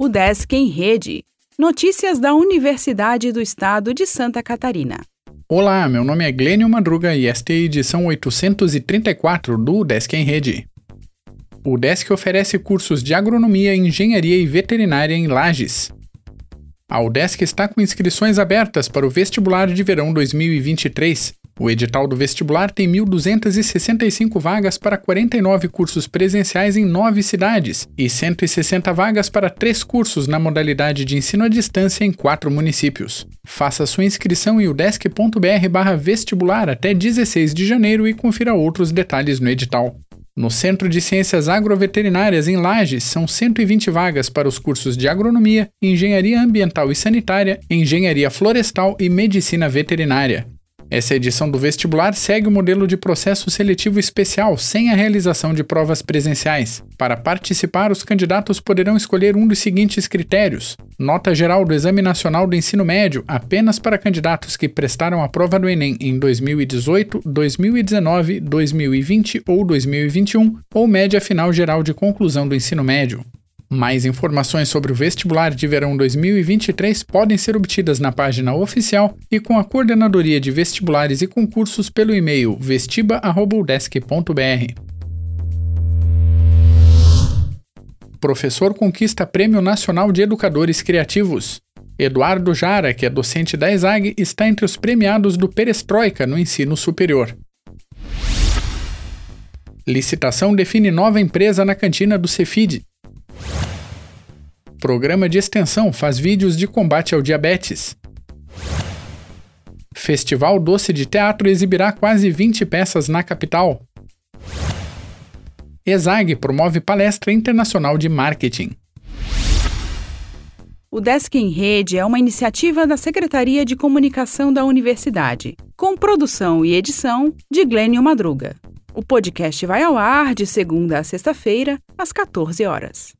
O Desk em Rede. Notícias da Universidade do Estado de Santa Catarina. Olá, meu nome é Glênio Madruga e esta é a edição 834 do Desk em Rede. O Desk oferece cursos de agronomia, engenharia e veterinária em Lages. A UDESC está com inscrições abertas para o vestibular de verão 2023. O edital do vestibular tem 1.265 vagas para 49 cursos presenciais em nove cidades e 160 vagas para três cursos na modalidade de ensino à distância em quatro municípios. Faça sua inscrição em udesc.br/vestibular até 16 de janeiro e confira outros detalhes no edital. No Centro de Ciências Agroveterinárias em Lages, são 120 vagas para os cursos de Agronomia, Engenharia Ambiental e Sanitária, Engenharia Florestal e Medicina Veterinária. Essa edição do vestibular segue o modelo de processo seletivo especial, sem a realização de provas presenciais. Para participar, os candidatos poderão escolher um dos seguintes critérios: nota geral do Exame Nacional do Ensino Médio apenas para candidatos que prestaram a prova do Enem em 2018, 2019, 2020 ou 2021, ou média final geral de conclusão do ensino médio. Mais informações sobre o vestibular de verão 2023 podem ser obtidas na página oficial e com a coordenadoria de vestibulares e concursos pelo e-mail vestiba@udesc.br. Professor conquista Prêmio Nacional de Educadores Criativos. Eduardo Jara, que é docente da ESAG, está entre os premiados do Perestroika no ensino superior. Licitação define nova empresa na cantina do Cefid. Programa de extensão faz vídeos de combate ao diabetes. Festival Doce de Teatro exibirá quase 20 peças na capital. ESAG promove palestra internacional de marketing. O Desk em Rede é uma iniciativa da Secretaria de Comunicação da Universidade, com produção e edição de Glênio Madruga. O podcast vai ao ar de segunda a sexta-feira, às 14 horas.